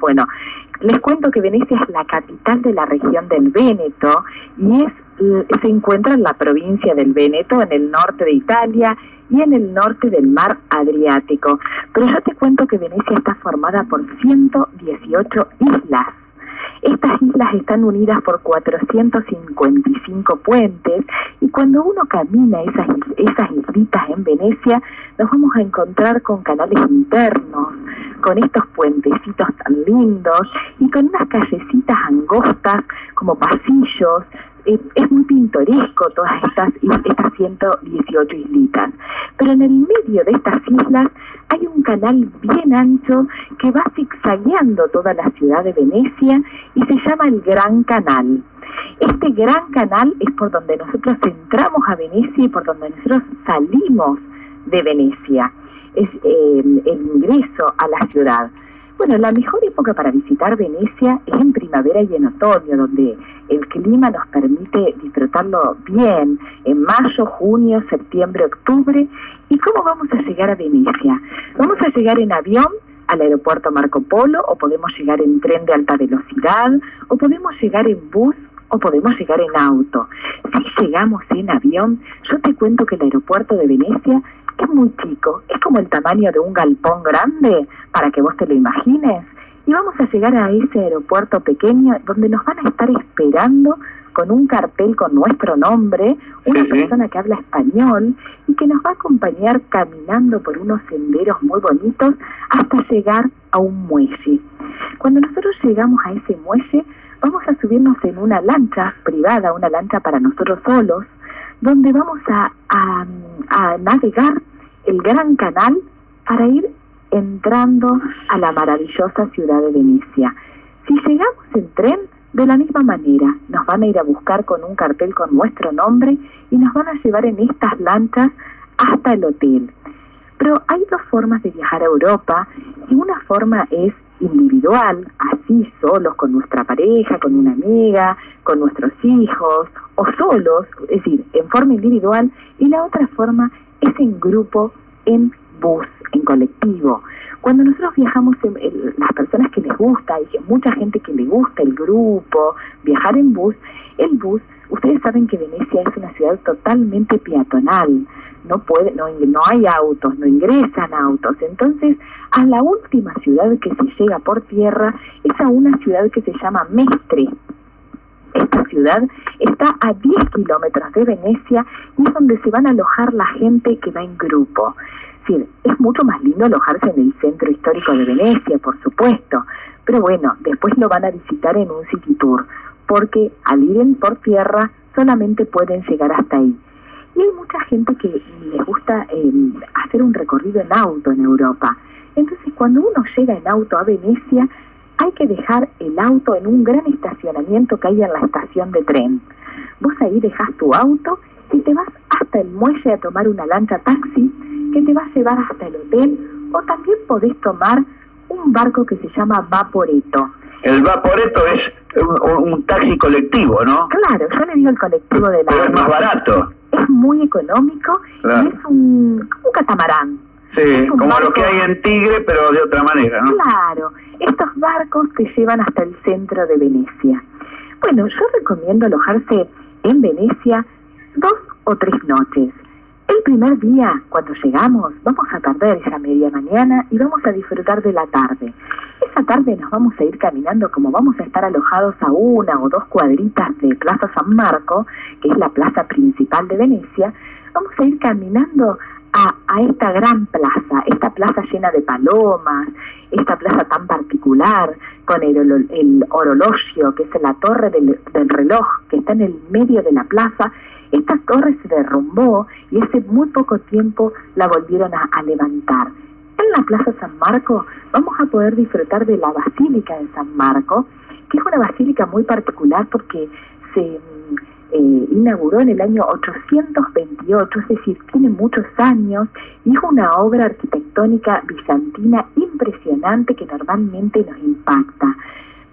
Bueno, les cuento que Venecia es la capital de la región del Véneto y es se encuentra en la provincia del Véneto, en el norte de Italia y en el norte del mar Adriático. Pero yo te cuento que Venecia está formada por 118 islas. Estas islas están unidas por 455 puentes y cuando uno camina esas, esas islitas en Venecia nos vamos a encontrar con canales internos, con estos puentecitos tan lindos y con unas callecitas angostas como pasillos es muy pintoresco todas estas, estas 118 islitas. Pero en el medio de estas islas hay un canal bien ancho que va zigzagueando toda la ciudad de Venecia y se llama el Gran Canal. Este gran canal es por donde nosotros entramos a Venecia y por donde nosotros salimos de Venecia. Es eh, el ingreso a la ciudad. Bueno, la mejor época para visitar Venecia es en primavera y en otoño, donde el clima nos permite disfrutarlo bien, en mayo, junio, septiembre, octubre. ¿Y cómo vamos a llegar a Venecia? Vamos a llegar en avión al aeropuerto Marco Polo, o podemos llegar en tren de alta velocidad, o podemos llegar en bus o podemos llegar en auto. Si llegamos en avión, yo te cuento que el aeropuerto de Venecia muy chico, es como el tamaño de un galpón grande, para que vos te lo imagines. Y vamos a llegar a ese aeropuerto pequeño donde nos van a estar esperando con un cartel con nuestro nombre, una persona que habla español y que nos va a acompañar caminando por unos senderos muy bonitos hasta llegar a un muelle. Cuando nosotros llegamos a ese muelle, vamos a subirnos en una lancha privada, una lancha para nosotros solos, donde vamos a, a, navegar el gran canal para ir entrando a la maravillosa ciudad de Venecia. Si llegamos en tren, de la misma manera, nos van a ir a buscar con un cartel con nuestro nombre y nos van a llevar en estas lanchas hasta el hotel. Pero hay dos formas de viajar a Europa y una forma es individual, así solos con nuestra pareja, con una amiga, con nuestros hijos o solos, es decir, en forma individual, y la otra forma es en grupo, en bus, en colectivo. Cuando nosotros viajamos, las personas que les gusta, hay mucha gente que le gusta el grupo, viajar en bus, el bus, ustedes saben que Venecia es una ciudad totalmente peatonal, no puede, no, no hay autos, no ingresan autos, entonces a la última ciudad que se llega por tierra es a una ciudad que se llama Mestre, esta ciudad está a 10 kilómetros de Venecia y es donde se van a alojar la gente que va en grupo. Es mucho más lindo alojarse en el centro histórico de Venecia, por supuesto, pero bueno, después lo van a visitar en un city tour, porque al ir en por tierra solamente pueden llegar hasta ahí. Y hay mucha gente que les gusta eh, hacer un recorrido en auto en Europa. Entonces, cuando uno llega en auto a Venecia, hay que dejar el auto en un gran estacionamiento que hay en la estación de tren. Vos ahí dejas tu auto y te vas hasta el muelle a tomar una lancha taxi que te va a llevar hasta el hotel o también podés tomar un barco que se llama Vaporeto. El Vaporeto es un, taxi colectivo, ¿no? Claro, yo le digo el colectivo de la... Pero es más barato. Es muy económico y es un, un catamarán. Sí, como lo que hay en Tigre, pero de otra manera, ¿no? Claro, estos barcos te llevan hasta el centro de Venecia. Bueno, yo recomiendo alojarse en Venecia dos o tres noches. El primer día, cuando llegamos, vamos a perder esa media mañana y vamos a disfrutar de la tarde. Esa tarde nos vamos a ir caminando como vamos a estar alojados a una o dos cuadritas de Plaza San Marco, que es la plaza principal de Venecia. Vamos a ir caminando a, esta gran plaza, esta plaza llena de palomas, esta plaza tan particular, con el, orologio, que es la torre del, reloj, que está en el medio de la plaza, esta torre se derrumbó y hace muy poco tiempo la volvieron a, a levantar. En la Plaza San Marco vamos a poder disfrutar de la Basílica de San Marco, que es una basílica muy particular porque se eh, inauguró en el año 828, es decir, tiene muchos años y es una obra arquitectónica bizantina impresionante que normalmente nos impacta.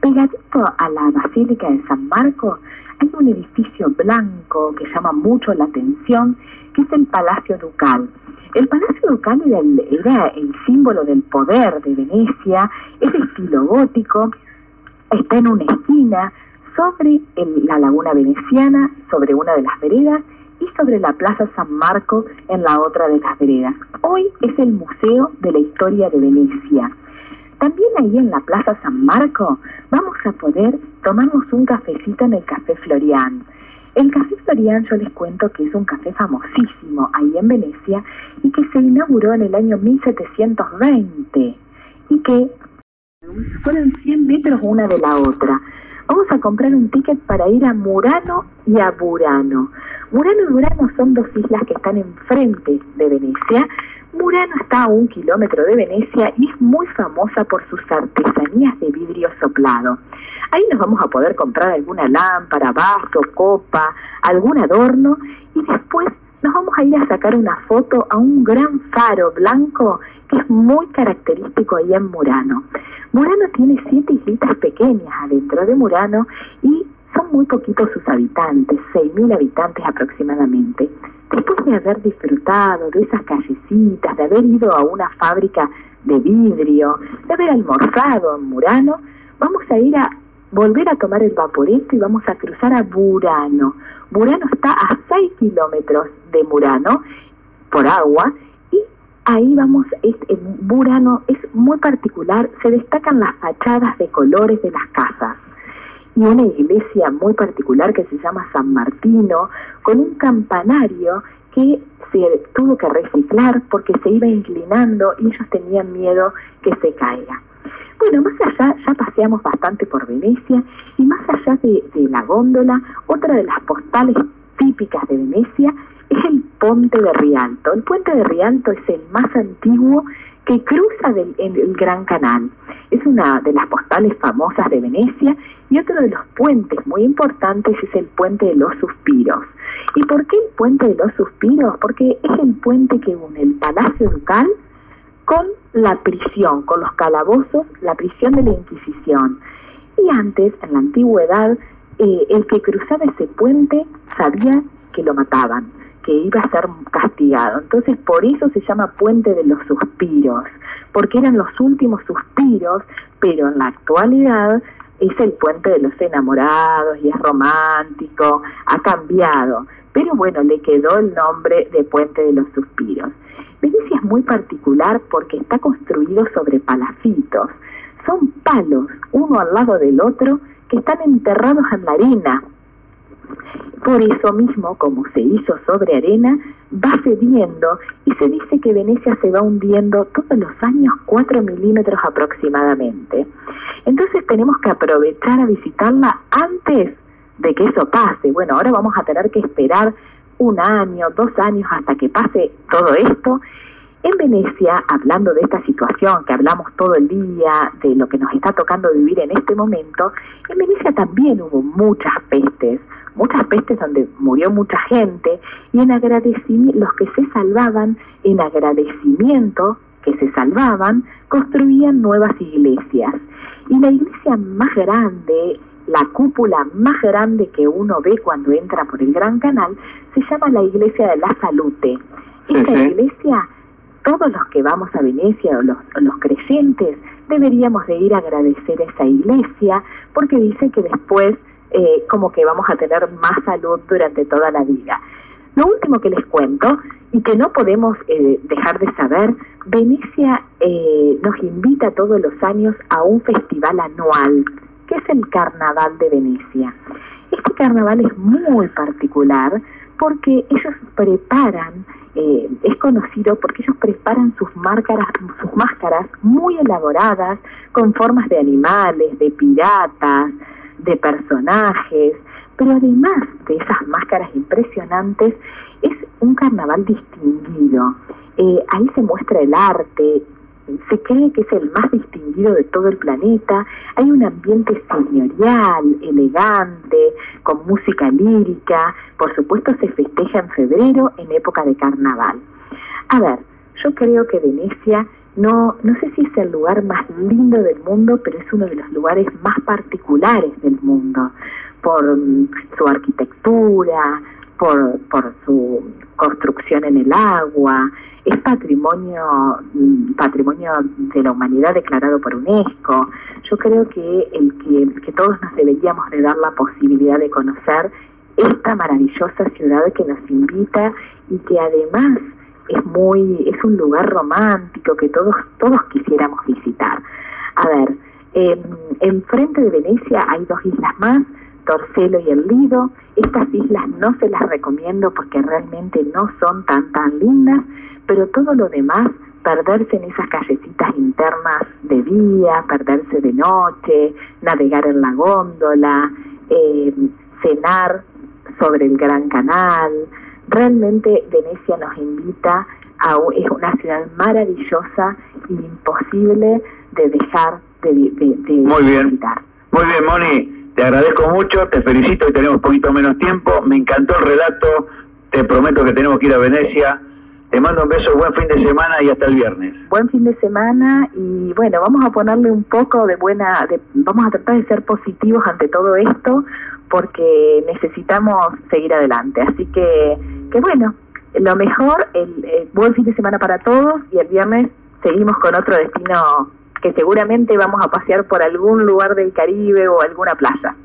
Pegadito a la Basílica de San Marco hay un edificio blanco que llama mucho la atención, que es el Palacio Ducal. El Palacio Ducal era el, era el símbolo del poder de Venecia, es de estilo gótico, está en una esquina sobre la laguna veneciana, sobre una de las veredas, y sobre la Plaza San Marco en la otra de las veredas. Hoy es el Museo de la Historia de Venecia. También ahí en la Plaza San Marco vamos a poder tomarnos un cafecito en el Café Florian. El Café Florian yo les cuento que es un café famosísimo ahí en Venecia y que se inauguró en el año 1720 y que fueron 100 metros una de la otra. Vamos a comprar un ticket para ir a Murano y a Burano. Murano y Burano son dos islas que están enfrente de Venecia Murano está a un kilómetro de Venecia y es muy famosa por sus artesanías de vidrio soplado. Ahí nos vamos a poder comprar alguna lámpara, vaso, copa, algún adorno y después nos vamos a ir a sacar una foto a un gran faro blanco que es muy característico ahí en Murano. Murano tiene siete islitas pequeñas adentro de Murano y son muy poquitos sus habitantes, 6.000 habitantes aproximadamente. Después de haber disfrutado de esas callecitas, de haber ido a una fábrica de vidrio, de haber almorzado en Murano, vamos a ir a volver a tomar el vaporeto y vamos a cruzar a Burano. Burano está a 6 kilómetros de Murano por agua y ahí vamos, es, Burano es muy particular, se destacan las fachadas de colores de las casas y una iglesia muy particular que se llama San Martino, con un campanario que se tuvo que reciclar porque se iba inclinando y ellos tenían miedo que se caiga. Bueno, más allá, ya paseamos bastante por Venecia y más allá de, la góndola, otra de las postales típicas de Venecia es el Ponte de Rialto. El Puente de Rialto es el más antiguo que cruza del, el Gran Canal. Es una de las postales famosas de Venecia y otro de los puentes muy importantes es el Puente de los Suspiros. ¿Y por qué el Puente de los Suspiros? Porque es el puente que une el Palacio Ducal con la prisión, con los calabozos, la prisión de la Inquisición. Y antes, en la antigüedad, eh, el que cruzaba ese puente sabía que lo mataban que iba a ser castigado. Entonces por eso se llama puente de los suspiros, porque eran los últimos suspiros, pero en la actualidad es el puente de los enamorados y es romántico, ha cambiado, pero bueno, le quedó el nombre de puente de los suspiros. Venecia es muy particular porque está construido sobre palafitos, son palos, uno al lado del otro, que están enterrados en la arena, por eso mismo, como se hizo sobre arena, va cediendo y se dice que Venecia se va hundiendo todos los años 4 milímetros aproximadamente. Entonces tenemos que aprovechar a visitarla antes de que eso pase. Bueno, ahora vamos a tener que esperar un año, dos años hasta que pase todo esto en Venecia, hablando de esta situación que hablamos todo el día, de lo que nos está tocando vivir en este momento, en Venecia también hubo muchas pestes, muchas pestes donde murió mucha gente y en agradecimiento, los que se salvaban, en agradecimiento que se salvaban, construían nuevas iglesias. Y la iglesia más grande, la cúpula más grande que uno ve cuando entra por el Gran Canal, se llama la iglesia de la Salute. Esta iglesia todos los que vamos a Venecia o los, los creyentes deberíamos de ir a agradecer a esa iglesia porque dice que después eh, como que vamos a tener más salud durante toda la vida. Lo último que les cuento y que no podemos eh, dejar de saber, Venecia eh, nos invita todos los años a un festival anual, que es el Carnaval de Venecia. Este carnaval es muy particular porque ellos preparan eh, es conocido porque ellos preparan sus máscaras, sus máscaras muy elaboradas con formas de animales, de piratas, de personajes, pero además de esas máscaras impresionantes, es un carnaval distinguido. Eh, ahí se muestra el arte, se cree que es el más distinguido de todo el planeta, hay un ambiente señorial, elegante, con música lírica, por supuesto se festeja en febrero en época de carnaval. A ver, yo creo que Venecia no, no sé si es el lugar más lindo del mundo, pero es uno de los lugares más particulares del mundo, por su arquitectura, por, por su construcción en el agua, es patrimonio, mm, patrimonio de la humanidad declarado por UNESCO. Yo creo que el que, que todos nos deberíamos de dar la posibilidad de conocer esta maravillosa ciudad que nos invita y que además es muy, es un lugar romántico que todos, todos quisiéramos visitar. A ver, en enfrente de Venecia hay dos islas más, Torcelo y el Lido. Estas islas no se las recomiendo porque realmente no son tan tan lindas, pero todo lo demás, perderse en esas callecitas internas de día, perderse de noche, navegar en la góndola, eh, cenar sobre el Gran Canal. Realmente Venecia nos invita a es una ciudad maravillosa y imposible de dejar de, de, Muy bien. visitar. Muy bien, Moni. Te agradezco mucho, te felicito y tenemos un poquito menos tiempo. Me encantó el relato. Te prometo que tenemos que ir a Venecia. Te mando un beso, buen fin de semana y hasta el viernes. Buen fin de semana y bueno, vamos a ponerle un poco de buena, de, vamos a tratar de ser positivos ante todo esto porque necesitamos seguir adelante. Así que, que bueno, lo mejor, el, buen fin de semana para todos y el viernes seguimos con otro destino que seguramente vamos a pasear por algún lugar del Caribe o alguna playa.